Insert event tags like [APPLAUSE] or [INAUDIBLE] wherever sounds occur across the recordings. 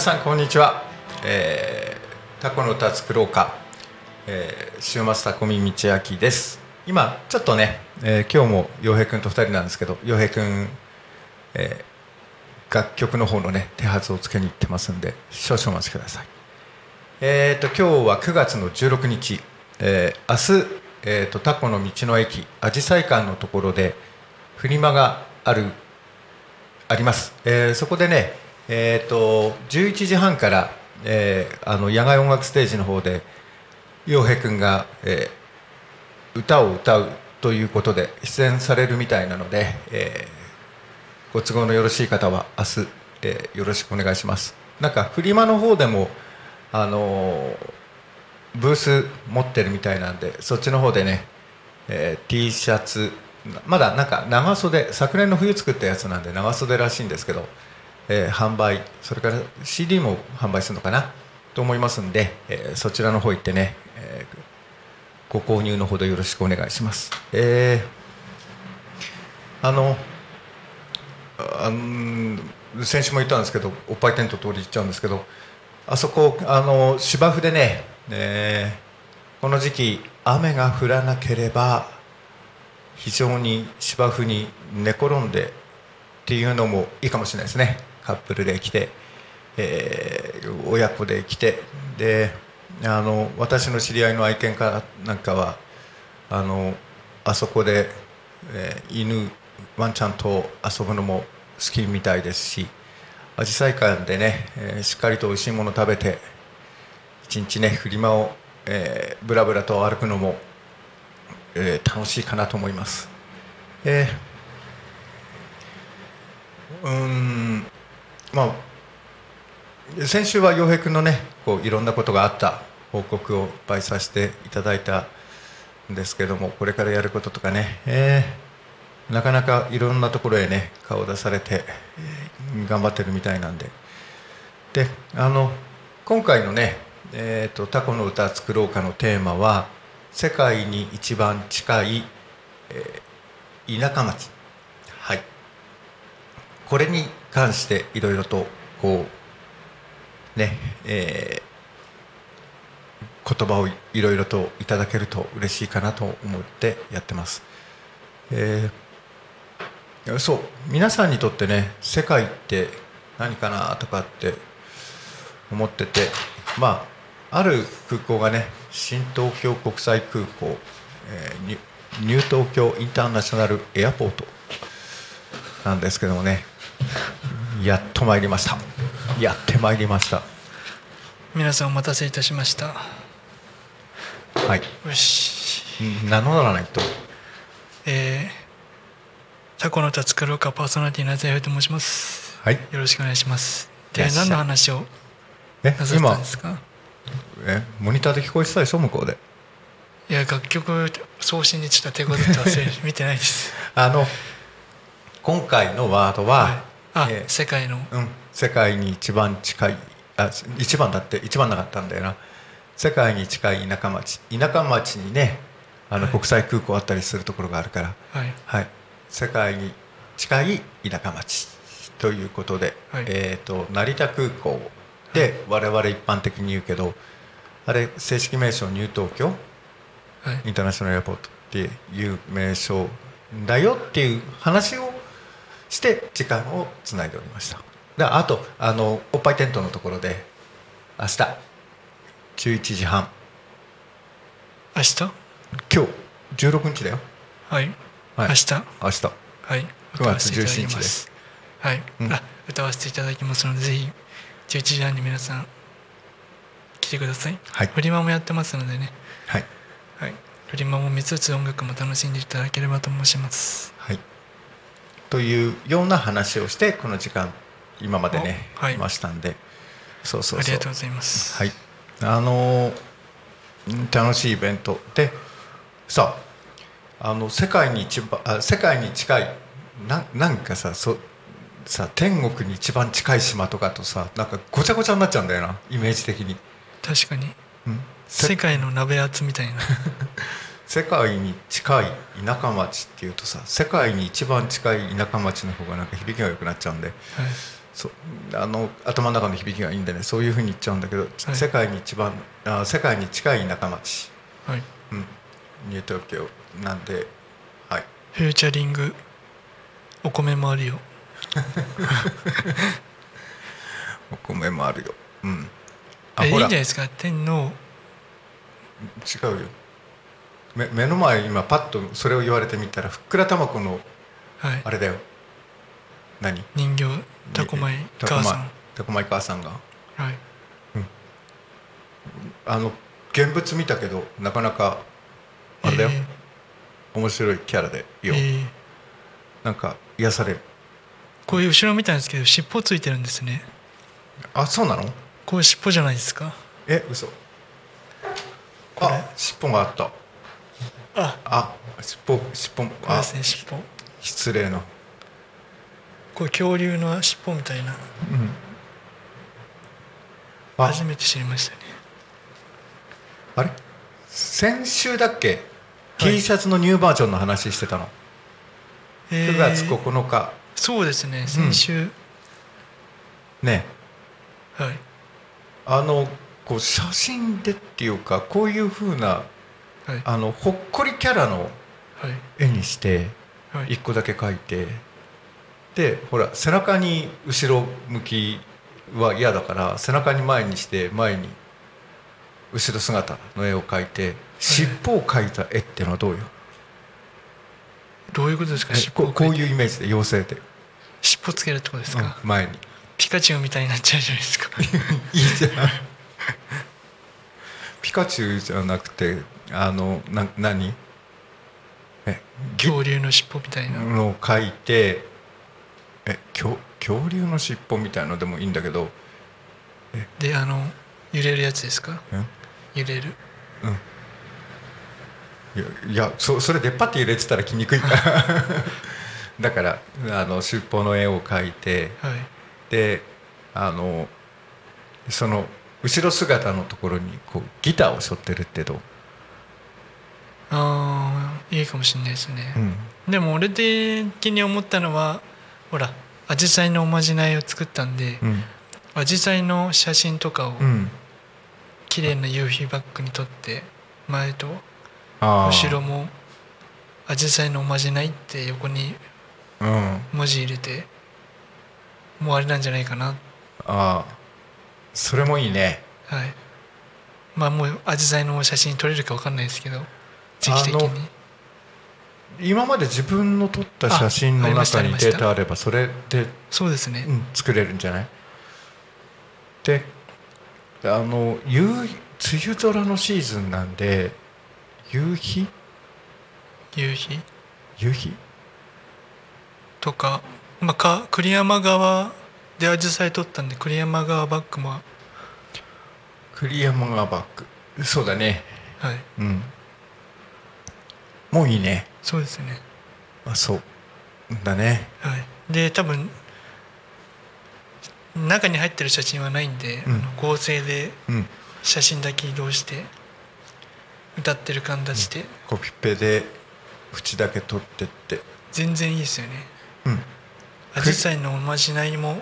皆さんこんにちは、えー、タコの歌作ろうか、えー、週末タコミ道明です。今ちょっとね、えー今日も洋平君と2人なんですけど洋平君、えー楽曲の方のね手はずをつけに行ってますんで少々お待ちください。えー、と今日は9月の16日、えー明日、えー、とタコの道の駅あじさい館のところでフリマがあるあります、えーそこでね、えー、と11時半から、えーあの野外音楽ステージの方で洋平君が、えー歌を歌うということで出演されるみたいなので、えーご都合のよろしい方は明日、えよろしくお願いします。なんかフリマの方でもあのブース持ってるみたいなんでそっちの方でね、えー T シャツまだなんか長袖昨年の冬作ったやつなんで長袖らしいんですけど、えー販売それから CD も販売するのかな？と思いますんで、えーそちらの方行ってね、えーご購入のほどよろしくお願いします。えーあのあん先週も言ったんですけどおっぱいテント通り行っちゃうんですけどあそこあの芝生でね、えーこの時期雨が降らなければ非常に芝生に寝転んでっていうのもいいかもしれないですねカップルで来て、えー親子で来てであの私の知り合いの愛犬家なんかはあのあそこで、えー犬ワンちゃんと遊ぶのも好きみたいですしアジサイ館でね、えーしっかりと美味しいもの食べて一日ねフリマを、えー、ブラブラと歩くのも、えー楽しいかなと思います。えーうんまあ先週は洋平君のねこういろんなことがあった報告をいっぱいさせていただいたんですけどもこれからやることとかね、えーなかなかいろんなところへね顔を出されて、えー頑張ってるみたいなんで。であの今回のね「えー、とタコの歌作ろうか」のテーマは「世界に一番近い、えー田舎町」これに関していろいろとこうねえー言葉をいろいろといただけると嬉しいかなと思ってやってます。えーそう皆さんにとってね世界って何かなとかって思っててまあある空港がね新東京国際空港、えーニュニュー東京インターナショナルエアポートなんですけどもねやっと参りました。やってまいりました。皆さんお待たせいたしました。はい。よし。ん名乗らないと。えー、タコの歌作ろうかパーソナリティの夏代と申します。はい。よろしくお願いします。で何の話をえ今？んですか？えモニターで聞こえてたでしょ向こうで。いや楽曲送信でちょっと手こずって忘れ見てないです。[LAUGHS] あの今回のワードは、はいあ、えー世界の。うん、世界に一番近い。あ一番だって一番なかったんだよな。世界に近い田舎町。田舎町にねあのはい。国際空港あったりするところがあるから、はい。はい、世界に近い田舎町ということで、はい。えー、と成田空港で我々一般的に言うけどあれ正式名称ニュー東京？はい。インターナショナルエアポートっていう名称だよっていう話をして時間をつないでおりました。であとあのおっぱいテントのところで明日11時半。明日？今日16日だよ。はい、はい。明日？明日。はい。9月17日です。はい、うん。あ歌わせていただきますのでぜひ11時半に皆さん来てください、はい。フリマもやってますのでね。はい。はい。フリマも見つつ音楽も楽しんでいただければと申します。はいというような話をしてこの時間今までね、おはい。いましたんで。そうそうそう。ありがとうございます。はい。あのー楽しいイベントでさあの世界に一番あ世界に近いななんかさそさ天国に一番近い島とかとさなんかごちゃごちゃになっちゃうんだよなイメージ的に、確かに。うん、せ世界の鍋厚みたいな [LAUGHS] 世界に近い田舎町っていうとさ世界に一番近い田舎町の方がなんか響きが良くなっちゃうんではい。そうあの頭の中の響きがいいんでねそういうふうに言っちゃうんだけど、世界に一番あ世界に近い田舎町、はい。うん、ニュー東京なんではい。フューチャリングお米もあるよ。[LAUGHS] お米もあるよ。うん。えいいんじゃないですか？天皇。違うよ目目の前今パッとそれを言われてみたらふっくらたまこのはい。あれだよ。何？人形タコ米タコ母さん。タコマイ母さんが。はい。あの現物見たけどなかなかあれだよ、え面白いキャラでよ、ーえ。ーなんか癒される。こういう後ろ見たんですけど尻尾ついてるんですね。あそうなの？こういう尻尾じゃないですか。え嘘。あ尻尾があったあ。あ尻尾尻尾これあですね尻尾。失礼な。こう恐竜の尻尾みたいな。あ。初めて知りましたね。あれ？先週だっけ、はい。T シャツのニューバージョンの話してたの。えー。9月9日、そうですね先週、ね。はい。あのこう写真でっていうかこういうふうなはい。あのほっこりキャラのはい。絵にしてはい。1個だけ描いてでほら背中に後ろ向きは嫌だから背中に前にして前に後ろ姿の絵を描いて尻尾を描いた絵っていうのはどうよ、どういうことですか？え尻尾こういうイメージで妖精で、尻尾つけるってことですか、うん前に。ピカチュウみたいになっちゃうじゃないですか。[LAUGHS] いいじゃんピカチュウじゃなくてあのな何？え恐竜の尻尾みたいな、のを描いてえ恐恐竜の尻尾みたいのでもいいんだけどであの揺れるやつですか？うん揺れる。いやいやそそれ出っ張って入れてたら来にくいから。[LAUGHS] だからあの尻尾の絵を描いてはい。であのその後ろ姿のところにこうギターを背負ってるってど。う、ああいいかもしれないですね、うん。でも俺的に思ったのはほらアジサイのおまじないを作ったんでうん。アジサイの写真とかをうん、綺麗な夕日バックに撮って前と後ろも「アジサイのおまじない」って横にうん。文字入れてもうあれなんじゃないかな。ああそれもいいね。はい。まあもうアジサイの写真撮れるか分かんないですけど時期的に。今まで自分の撮った写真の中にデータあればそれで、そうですね、うん、作れるんじゃない？であの夕梅雨空のシーズンなんで夕日？夕日？夕日？とか,、まあ、か栗山川でアジサイ撮ったんで栗山川バックも。は栗山がバック。そうだね。い。うん。もういいね。そうですね。あそうだね。はい。で多分中に入ってる写真はないんで、うん。あの合成でうん。写真だけ移動して歌ってる形でコピペで縁だけ取ってって。全然いいですよね。うん。アジサイのおまじないも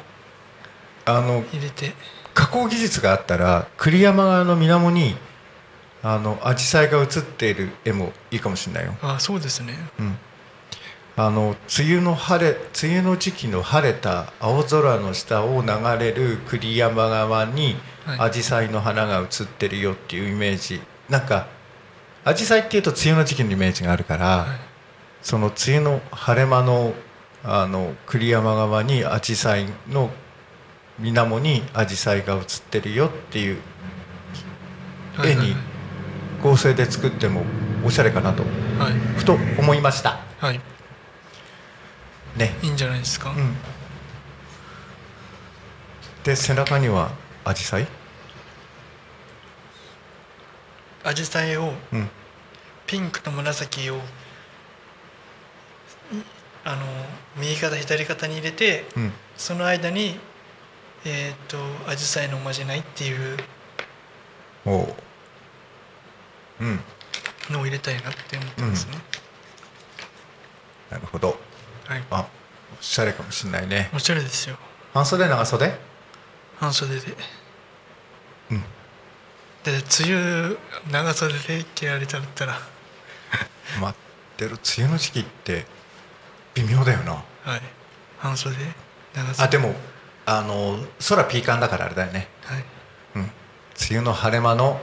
あの入れて。加工技術があったら栗山川の水面にあの紫陽花が写っている絵もいいかもしれないよ、あそうですね。うん、あの梅雨の晴れ梅雨の時期の晴れた青空の下を流れる栗山川にはい。紫陽花の花が写ってるよっていうイメージ。なんか紫陽花っていうと梅雨の時期のイメージがあるから、はい。その梅雨の晴れ間のあの栗山川に紫陽花の水面に紫陽花が写ってるよっていう絵に合成で作ってもおしゃれかなとはい。ふと思いました。はい。ね。いいんじゃないですか、うん。で背中にはアジサイ？アジサイをうん。ピンクと紫をいあの右肩左肩に入れてうん。その間にえっ、とアジサイのおまじないっていうおう。うん。のを入れたいなって思ってますね、なるほど。はい。あおしゃれかもしんないね。おしゃれですよ。半袖長袖？半袖で。うん。で梅雨長袖で着られちゃったら。[LAUGHS] 待ってる。梅雨の時期って微妙だよな。はい。半袖長袖。あでもあの空ピーカンだからあれだよね。はい。うん。梅雨の晴れ間の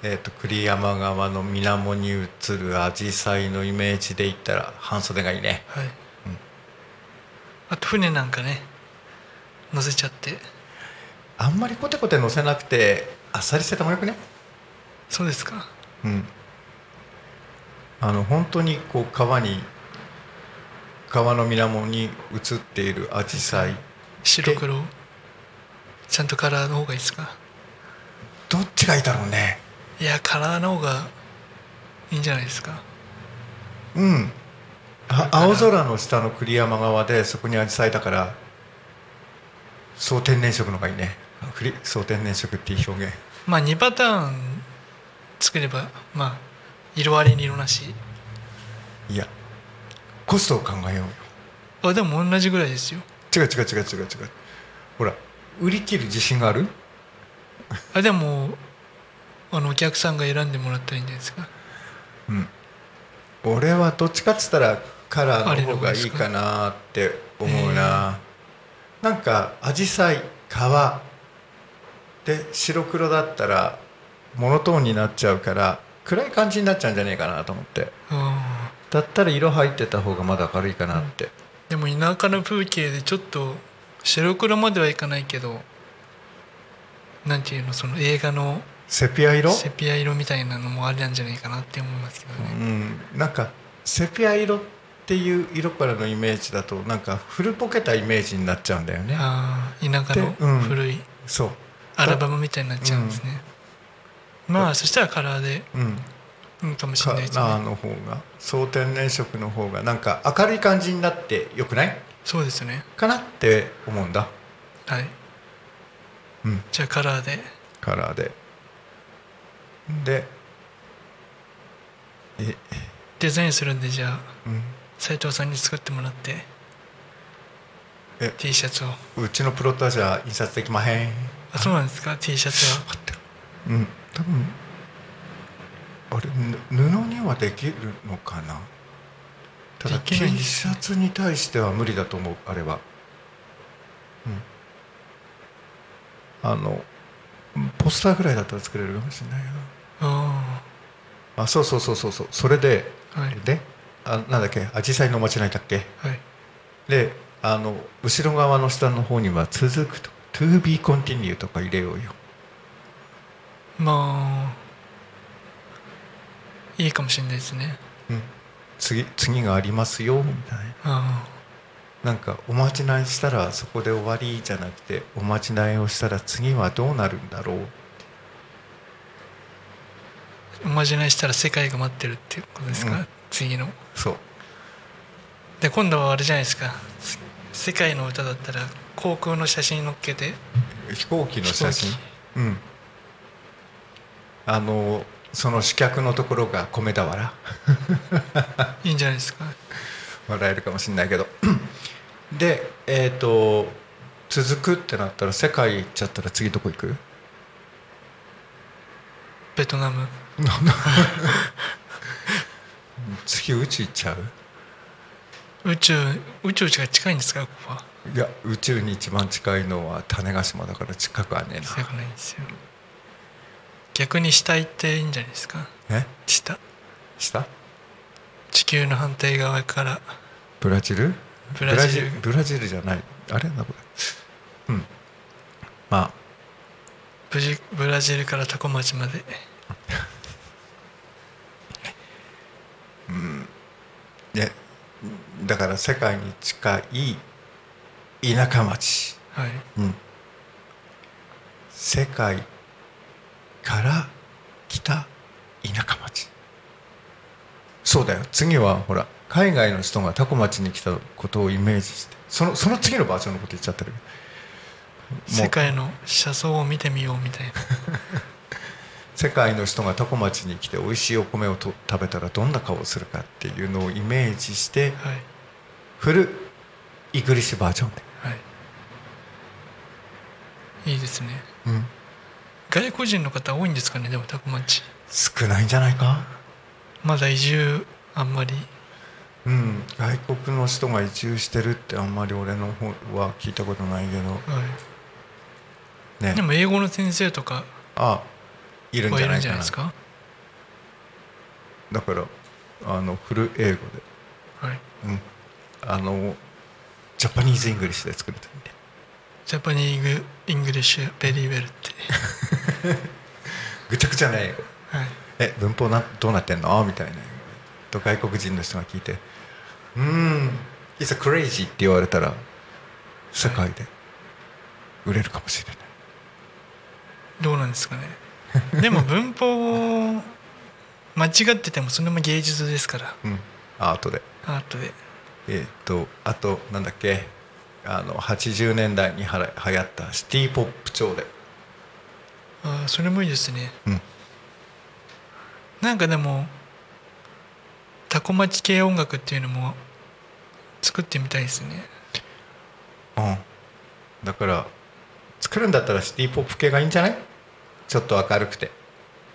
えー、と栗山川の水面に映るアジサイのイメージで言ったら半袖がいいね。はい、あと船なんかね乗せちゃって。あんまりコテコテ乗せなくてあっさりしててもよくね？そうですか。うん。あの本当にこう川に川の水面に映っているアジサイ。白黒？ちゃんとカラーの方がいいですか？どっちがいいだろうね。いやカラーの方がいいんじゃないですか。うん。あ青空の下の栗山川でそこにアジサイだから総天然色のがいいね。栗総天然色っていう表現。まあ2パターン作ればまあ色ありに色なし。いやコストを考えようよ。あでも同じぐらいですよ。違う違う違う違う違う。ほら売り切る自信がある？あでもあのお客さんが選んでもらったらいいんじゃないですか。うん。俺はどっちかっつったらカラーの方がいいかなって思うな。なんかアジサイ革。で白黒だったらモノトーンになっちゃうから暗い感じになっちゃうんじゃねえかなと思って。うんだったら色入ってた方がまだ明るいかなって、でも田舎の風景でちょっと白黒まではいかないけどなんていうのその映画のセピア色？セピア色みたいなのもありなんじゃないかなって思いますけどうね、ん。なんかセピア色っていう色からのイメージだとなんか古ぼけたイメージになっちゃうんだよね。ああ田舎の古いそう。アルバムみたいになっちゃうんですね、まあそしたらカラーでうんいいかもしれカないですね。の方が総天然色の方がなんか明るい感じになってよくない？そうですね。かなって思うんだ。はい。うん。じゃあカラーで。カラーで。でえデザインするんでじゃあうん。斉藤さんに作ってもらってえ T シャツを。うちのプロットはじゃあ印刷できまへん。あそうなんですか？T シャツは。うん。多分あれぬ布にはできるのかな？ただで T シャツに対しては無理だと思うあれは。うん。あのポスターぐらいだったら作れるかもしれないけあどあそうそうそうそうそう。それで、あはい。であなんだっけ？アジサイのおまじないだっけはい。であの後ろ側の下の方には続くと「to be continue」とか入れようよ。まあいいかもしれないですね。うん、次次がありますよみたいな。あなんかおまじないしたらそこで終わりじゃなくておまじないをしたら次はどうなるんだろうあおまじないしたら世界が待ってるっていうことですか、うん。次の。そう。で今度はあれじゃないですか。つ世界の歌だったら航空の写真載っけて。飛行機の写真？飛うん。あのその主客のところが米俵？いいんじゃないですか。笑えるかもしれないけど。でえっ、と続くってなったら世界行っちゃったら次どこ行く？ベトナム。[LAUGHS] 次宇宙行っちゃう？宇宙宇宙が近いんですかここは？いや宇宙に一番近いのは種子島だから近くはねえな。近くないんですよ逆に下行っていいんじゃないですか？え？下下地球の反対側から。ブラジル？ブラジル。ブラジルじゃない。あれ？なこれうん。まあ。ブジブラジルからタコ町まで。[LAUGHS] ねだから世界に近い田舎町。はい。うん、世界から来た田舎町。そうだよ。次はほら海外の人がタコ町に来たことをイメージして。そのその次のバージョンのこと言っちゃってる世界の車窓を見てみようみたいな。[LAUGHS] 世界の人がタコ町に来て美味しいお米をと食べたらどんな顔をするかっていうのをイメージしてはい。フルイグリッシュバージョンで、はい。いいですね。うん、外国人の方多いんですかねでもタコ町少ないんじゃないか？まだ移住あんまり。うん、外国の人が移住してるってあんまり俺の方は聞いたことないけど。はね。いでも英語の先生とかあいるんじゃなんいかな。じゃない。ですかだからあのフル英語で、はい。うん、あの Japanese English で作るといいんで Japanese English very well って。ぐちゃぐちゃな英語。はい。え文法などうなってんの？みたいな。と外国人の人が聞いて「うーん It's a crazy」って言われたら世界で売れるかもしれない、どうなんですかね。でも文法を間違っててもそれも芸術ですから。うん、アートで。アートで。えーっとあとなんだっけ？あの80年代にはら流行ったシティ・ポップ調で、ああそれもいいですね。うん、なんかでもタコ町系音楽っていうのも作ってみたいですね。うん、だから作るんだったらシティ・ポップ系がいいんじゃない？ちょっと明るくて。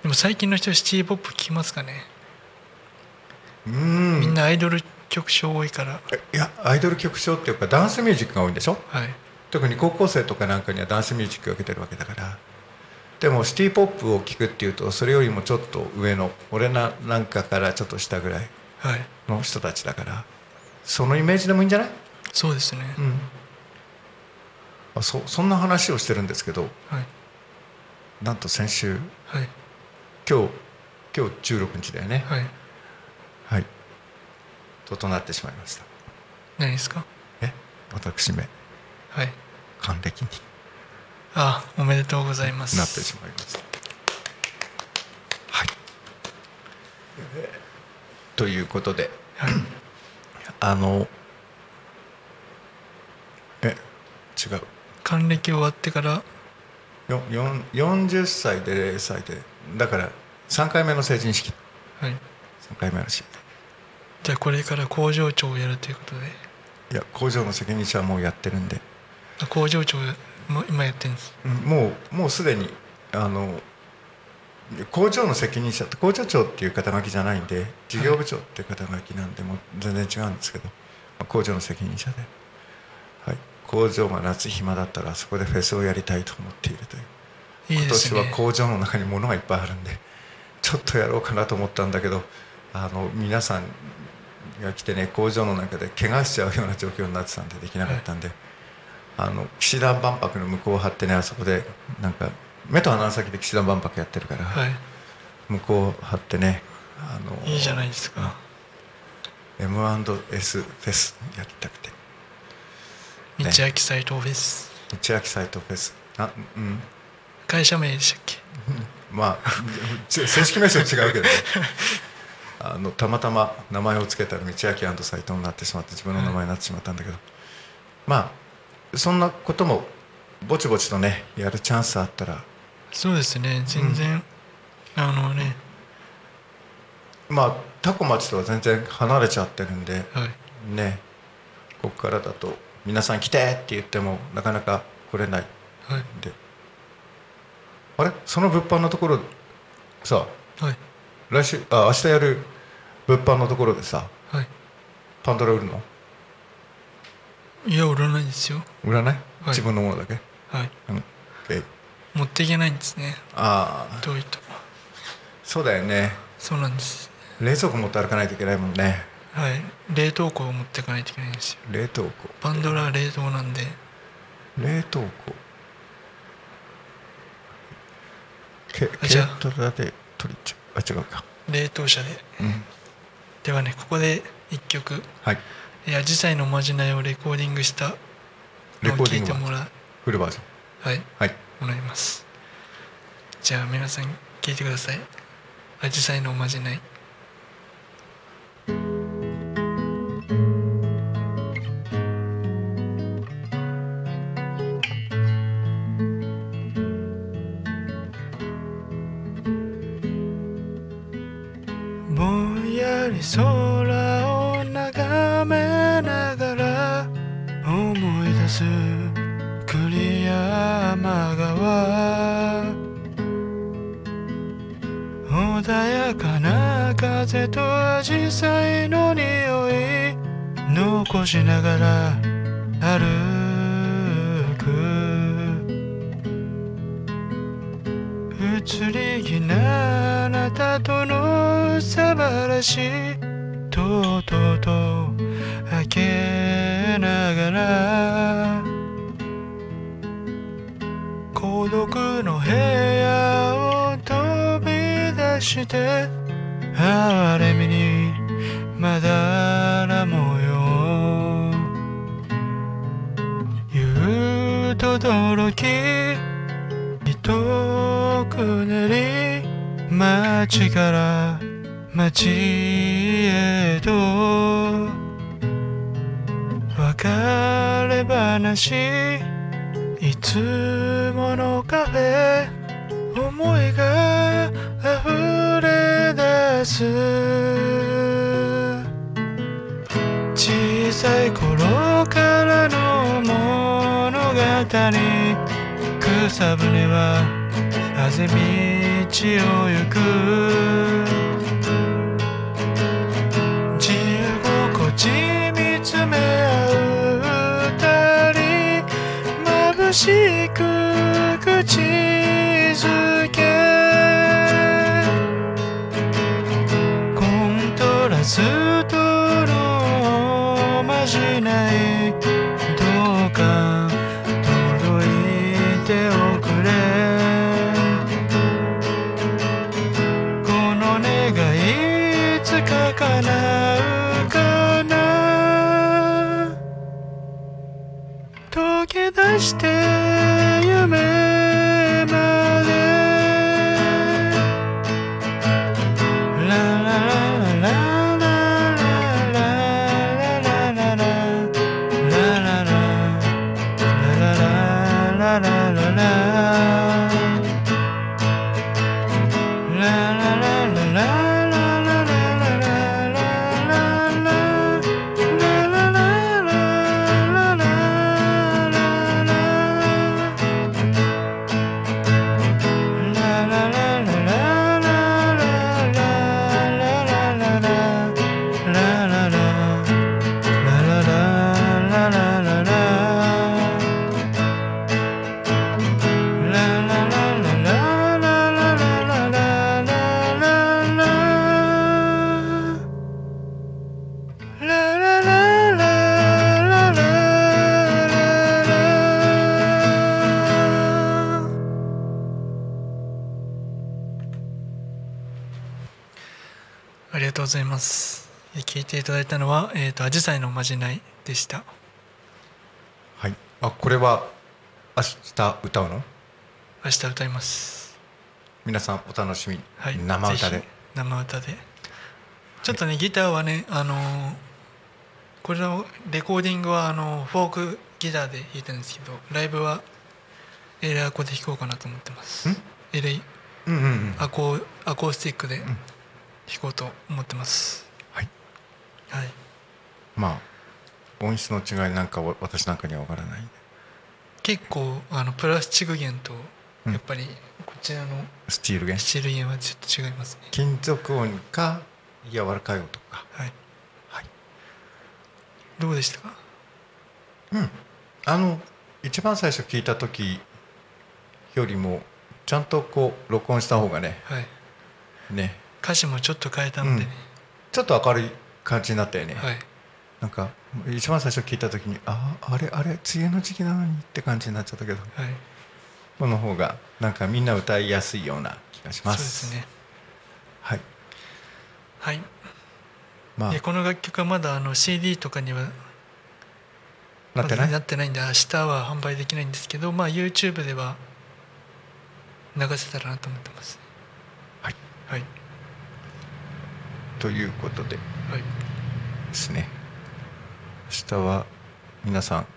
でも最近の人シティポップ聞きますかね、うーん。みんなアイドル曲調多いから。いやアイドル曲調っていうかダンスミュージックが多いんでしょ？はい。特に高校生とかなんかにはダンスミュージックを受けてるわけだから。でもシティ・ポップを聴くっていうとそれよりもちょっと上の俺ななんかからちょっと下ぐらいはい。の人たちだから。そのイメージでもいいんじゃない？そうですね、うん。あそそんな話をしてるんですけどはい。なんと先週はい。今日今日16日だよね。はいはい整ってしまいました。何ですか？え？私め。はい。還暦に。あおめでとうございます。なってしまいました。はい。えーということで。はい。[CLEARS THROAT] あのえ？違う。還暦終わってから？よよん40歳で0歳で。だから3回目の成人式。はい。3回目らしいじゃあこれから工場長をやるということで。いや工場の責任者はもうやってるんで、あ工場長も今やってるんです。うんもうもうすでにあの工場の責任者って工場長っていう肩書きじゃないんで事業部長っていう肩書きなんでもう全然違うんですけど、まあ工場の責任者で、はい、工場が夏暇だったらそこでフェスをやりたいと思っているという。ね。今年は工場の中に物がいっぱいあるんでちょっとやろうかなと思ったんだけどあの皆さんが来てね工場の中で怪我しちゃうような状況になってたんでできなかったんで、あの騎士団万博の向こうを張ってねあそこでなんか目と鼻の先で騎士団万博やってるから、はい。向こう張ってねあのいいじゃないですか。M&S フェスやりたくて。道明斎藤フェス。道明サイトフェス。あうん。会社名でしたっけ？まあち正式名称違うけどね [LAUGHS] あのたまたま名前を付けたら道明斎藤になってしまって自分の名前になってしまったんだけど、まあそんなこともぼちぼちとねやるチャンスあったら。そうですね。全然、あのね。まあタコ町とは全然離れちゃってるんではい。ねここからだと皆さん来てって言ってもなかなか来れないはい。んであれ？その物販のところさはい。来週あ明日やる物販のところでさはい。パンドラ売るの？いや売らないですよ。売らない、はい。自分のものだけ？はい。うん。え持っていけないんですね。ああ。遠いとそうだよね。そうなんです。冷蔵庫持って歩かないといけないもんね。はい。冷凍庫を持っていかないといけないんですよ。冷凍庫。パンドラは冷凍なんで。冷凍庫。けあじゃあ。軽トラで取りちゃう。あ違うか。冷凍車で。うんではねここで一曲。はい「えアジサイのおまじない」をレコーディングしたレコーディングはのを聞いてもらフルバージョンはい。はい。もらいます。じゃあ皆さん聞いてください。アジサイのおまじないなあなたとのさばらしとうとうと開けながら孤独の部屋を飛び出して哀れみにまだら模様言うと驚き遠く練り街から街へと別れ話いつものカフェ思いが溢れ出す。小さい頃からの物語草船はあぜ道を行く。自由心地見つめ合う二人眩しく口づけ。コントラス da da 聞いたのは、えっ、と、アジサイのおまじないでした。はいあこれは明日歌うの？明日歌います。皆さんお楽しみに、はい。生歌で生歌で。ちょっとね、ギターはね、あのーこれのレコーディングはあのフォークギターで弾いたんですけど、ライブはエレアコで弾こうかなと思ってますん？エレうんうんうんアコーアコースティックで弾こうと思ってます。はいはい。まあ音質の違いなんかは私なんかには分からない結構あのプラスチック弦とうんやっぱりこちらのスチール弦？スチール弦はちょっと違いますね。金属音か柔らかい音かはい。はいどうでしたか？うんあの一番最初聞いた時よりもちゃんとこう録音した方がねはい。ね歌詞もちょっと変えたのでね。ちょっと明るい感じになったよね、はい。なんか一番最初聞いた時にああれあれ梅雨の時期なのにって感じになっちゃったけどはい。この方がなんかみんな歌いやすいような気がしそうまですすね。はい。はい。まあ。でこの楽曲はまだあの CD とかにはなってない？まだなってないんで明日は販売できないんですけどまあ YouTube では流せたらなと思ってます。はい。はい。ということで。はいですね。明日は皆さん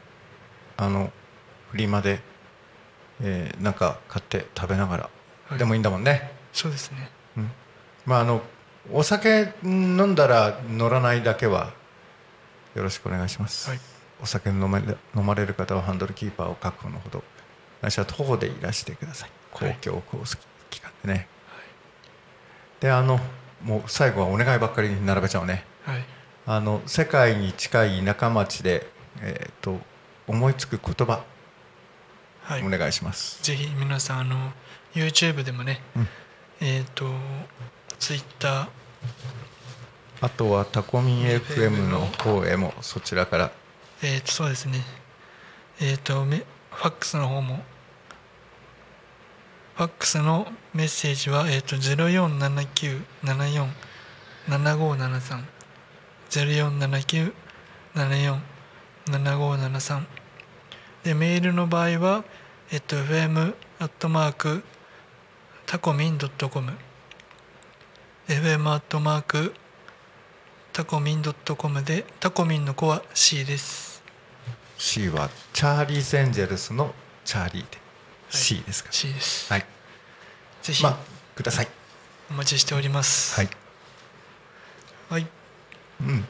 あのフリマで、えーなんか買って食べながら、はい。でもいいんだもんね、そうですね。うん、まああのお酒飲んだら乗らないだけはよろしくお願いします、はい。お酒飲まれ飲まれる方はハンドルキーパーを確保のほどないしは徒歩でいらしてください。公はい。共交通機関でね、であのもう最後はお願いばっかりに並べちゃうね。はい。あの世界に近い田舎町で、えー、と思いつく言葉はい。お願いします、ぜひ皆さんあの YouTube でもね、うん。えっ、と Twitter あとはタコミン FM の方へもそちらから。えっ、とそうですね。えっ、とめファックスの方もファックスのメッセージは、えー、と0479747573 0479747573でメールの場合は、えっと、fm アットマークタコミンドットコム。fm アットマークタコミンドットコムでタコミンの子は C です。C はチャーリーズ・エンジェルスのチャーリーで。C ですか C です。はい、ぜひまあくださいお待ちしております。はいはい。うん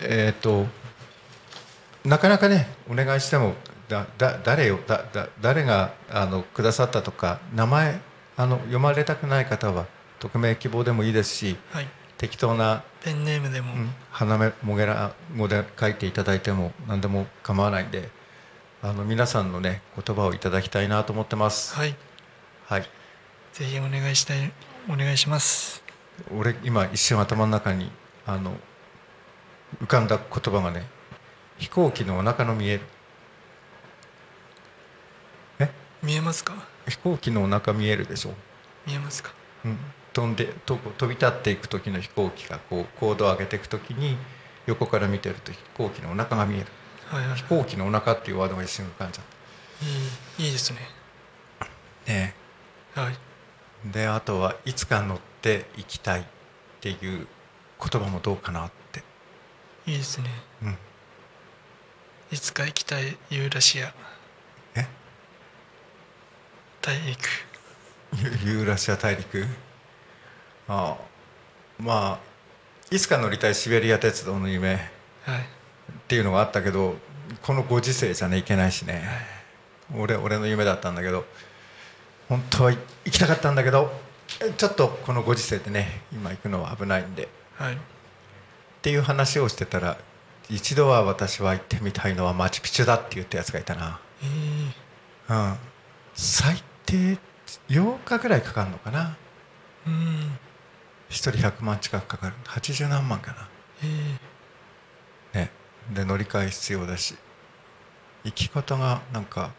えっ、となかなかねお願いしてもだだ誰よだだ誰があのくださったとか名前あの読まれたくない方は匿名希望でもいいですしはい。適当な、ペンネームでも、うん、花芽もげら語で書いていただいても何でも構わないんであの皆さんのね言葉をいただきたいなと思ってますはい。はいぜひお願いしたいお願いします。俺今一瞬頭の中にあの浮かんだ言葉がね飛行機のお腹の見えるえ？見えますか？飛行機のお腹見えるでしょ、見えますか？うん、飛んでと飛び立っていく時の飛行機がこう高度を上げていく時に横から見てると飛行機のお腹が見える。飛行機のお腹っていうワードが一瞬浮かんじゃっいいいいですね。たね。はい。であとはいつか乗っていきたいっていう言葉もどうかなって、いいですね。うん、いつか行きたいユーラシア。え？大陸。ユユーラシア大陸？ああ。まあいつか乗りたいシベリア鉄道の夢。っはい。ていうのがあったけどこのご時世じゃねいけないしね。俺俺の夢だったんだけど本当は行きたかったんだけどえちょっとこのご時世でね今行くのは危ないんで。っはい。ていう話をしてたら一度は私は行ってみたいのはマチュピチュだって言ったやつがいたな。えー、うん。最低8日ぐらいかかるのかな。うん。1人100万近くかかる。80何万かな。えー、ねで乗り換え必要だし行き方がなんか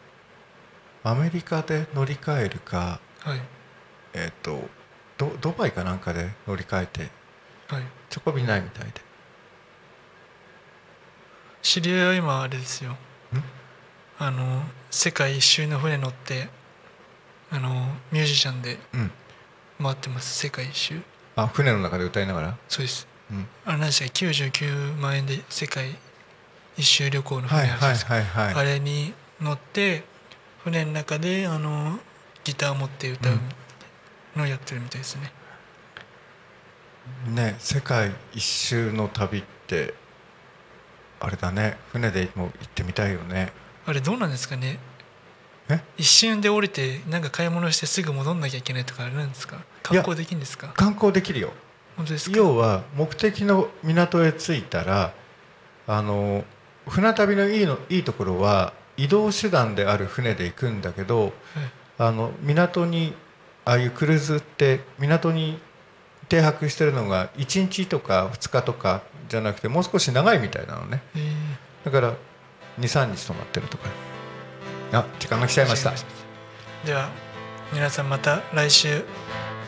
アメリカで乗り換えるかはい。えっ、とドドバイかなんかで乗り換えてはい。チョコビないみたいで。知り合いは今あれですよ。あの世界一周の船乗ってあのミュージシャンでうん。回ってます世界一周。あ船の中で歌いながら？そうです。うん。あれ何でしたっけ？99万円で世界一周旅行の船あですか、はいはい。あれに乗って船の中であのギター持って歌うのをやってるみたいですね、ね世界一周の旅ってあれだね。船でも行ってみたいよね。あれどうなんですかね。え？一瞬で降りてなんか買い物してすぐ戻んなきゃいけないとかあれなんですか？観光できるんですか？観光できるよ。本当ですか？要は目的の港へ着いたらあの船旅のいいのいいところは移動手段である船で行くんだけどはいあの港にああいうクルーズって港に停泊してるのが1日とか2日とかじゃなくてもう少し長いみたいなのね。えーだから23日泊まってるとか。あ時間が来ちゃいました。では皆さんまた来週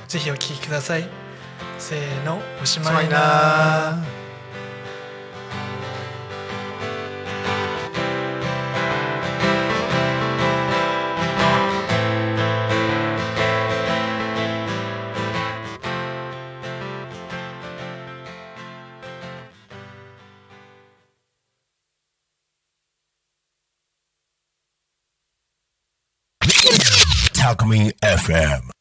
ぜひお聞きください。せーのおしまいな。な Alchemy FM.